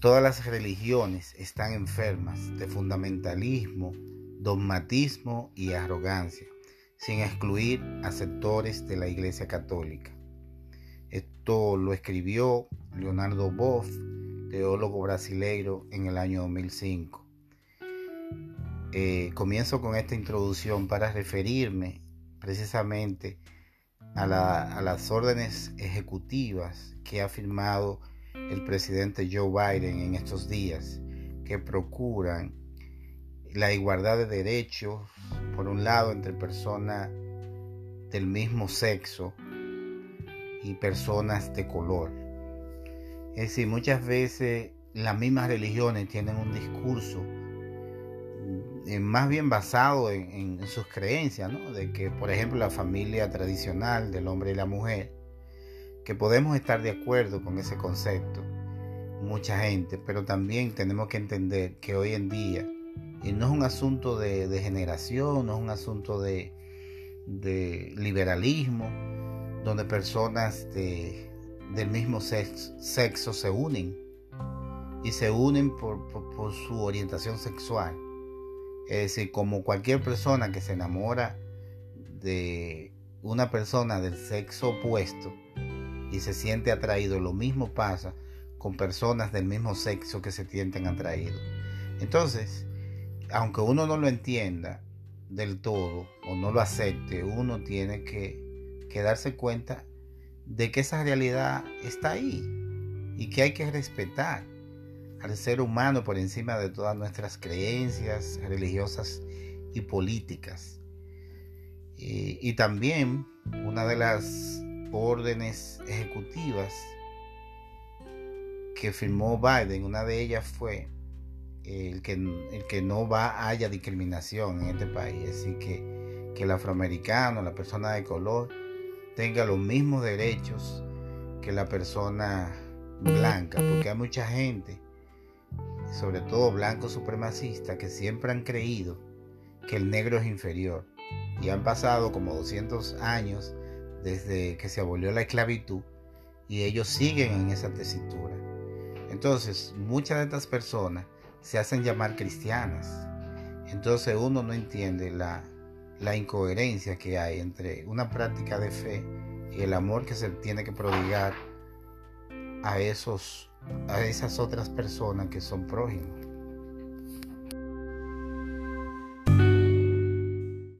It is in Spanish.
Todas las religiones están enfermas de fundamentalismo, dogmatismo y arrogancia, sin excluir a sectores de la Iglesia Católica. Esto lo escribió Leonardo Boff, teólogo brasileiro, en el año 2005. Eh, comienzo con esta introducción para referirme precisamente a, a las órdenes ejecutivas que ha firmado el presidente Joe Biden en estos días, que procuran la igualdad de derechos, por un lado, entre personas del mismo sexo y personas de color. Es decir, muchas veces las mismas religiones tienen un discurso eh, más bien basado en, sus creencias. De que, por ejemplo, la familia tradicional del hombre y la mujer que podemos estar de acuerdo con ese concepto, mucha gente, pero también tenemos que entender que hoy en día, y no es un asunto de, generación, no es un asunto de, liberalismo, donde personas del mismo sexo, se unen y se unen por, por su orientación sexual. Es decir, como cualquier persona que se enamora de una persona del sexo opuesto, y se siente atraído. Lo mismo pasa con personas del mismo sexo que se sienten atraídos. Entonces, aunque uno no lo entienda del todo o no lo acepte, uno tiene que, darse cuenta de que esa realidad está ahí y que hay que respetar al ser humano por encima de todas nuestras creencias religiosas y políticas. Y, y también una de las órdenes ejecutivas que firmó Biden, una de ellas fue el que, el que no va haya discriminación en este país, así que, que el afroamericano, la persona de color, tenga los mismos derechos que la persona blanca, porque hay mucha gente, sobre todo blancos supremacistas, que siempre han creído que el negro es inferior. Y han pasado como 200 años desde que se abolió la esclavitud y ellos siguen en esa tesitura. Entonces, muchas de estas personas se hacen llamar cristianas. Entonces uno no entiende la, la incoherencia que hay entre una práctica de fe y el amor que se tiene que prodigar a, esos, a esas otras personas que son prójimos.